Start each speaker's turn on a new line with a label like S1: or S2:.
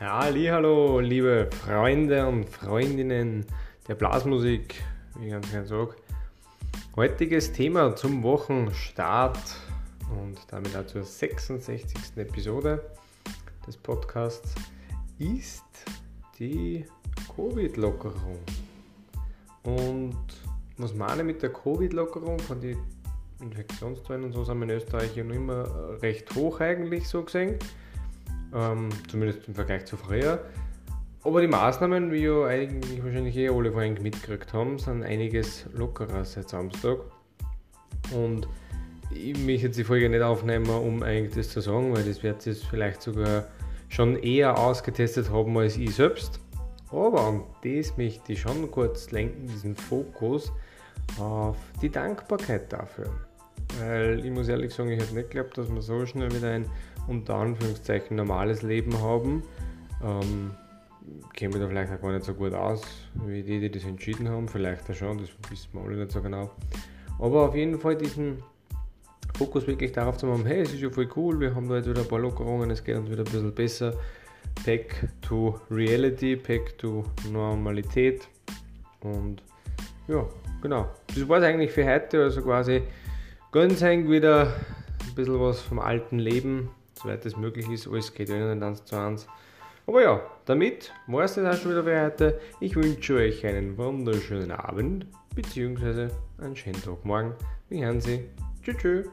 S1: Hallo, liebe Freunde und Freundinnen der Blasmusik, wie ich ganz gerne sage. Heutiges Thema zum Wochenstart und damit auch zur 66. Episode des Podcasts ist die Covid-Lockerung. Und was meine mit der Covid-Lockerung? Von den Infektionszahlen und so sind wir in Österreich ja noch immer recht hoch eigentlich so gesehen ähm, zumindest im Vergleich zu früher. Aber die Maßnahmen, wie ja eigentlich wahrscheinlich eh alle vorhin mitgekriegt haben, sind einiges lockerer seit Samstag. Und ich möchte jetzt die Folge nicht aufnehmen, um eigentlich das zu sagen, weil das wird es vielleicht sogar schon eher ausgetestet haben als ich selbst. Aber und das möchte ich schon kurz lenken, diesen Fokus auf die Dankbarkeit dafür. Weil ich muss ehrlich sagen, ich hätte nicht geglaubt, dass wir so schnell wieder ein unter Anführungszeichen normales Leben haben. Ähm, käme da vielleicht auch gar nicht so gut aus, wie die, die das entschieden haben. Vielleicht auch schon, das wissen wir alle nicht so genau. Aber auf jeden Fall diesen Fokus wirklich darauf zu haben, hey, es ist ja voll cool, wir haben da jetzt wieder ein paar Lockerungen, es geht uns wieder ein bisschen besser. Back to Reality, back to Normalität. Und ja, genau. Das war es eigentlich für heute, also quasi ganz eng wieder ein bisschen was vom alten Leben soweit es möglich ist. Alles geht ja nicht eins zu eins. Aber ja, damit war es das auch schon wieder für heute. Ich wünsche euch einen wunderschönen Abend bzw. einen schönen Tag morgen. Wir hören Sie. Tschüss. tschüss.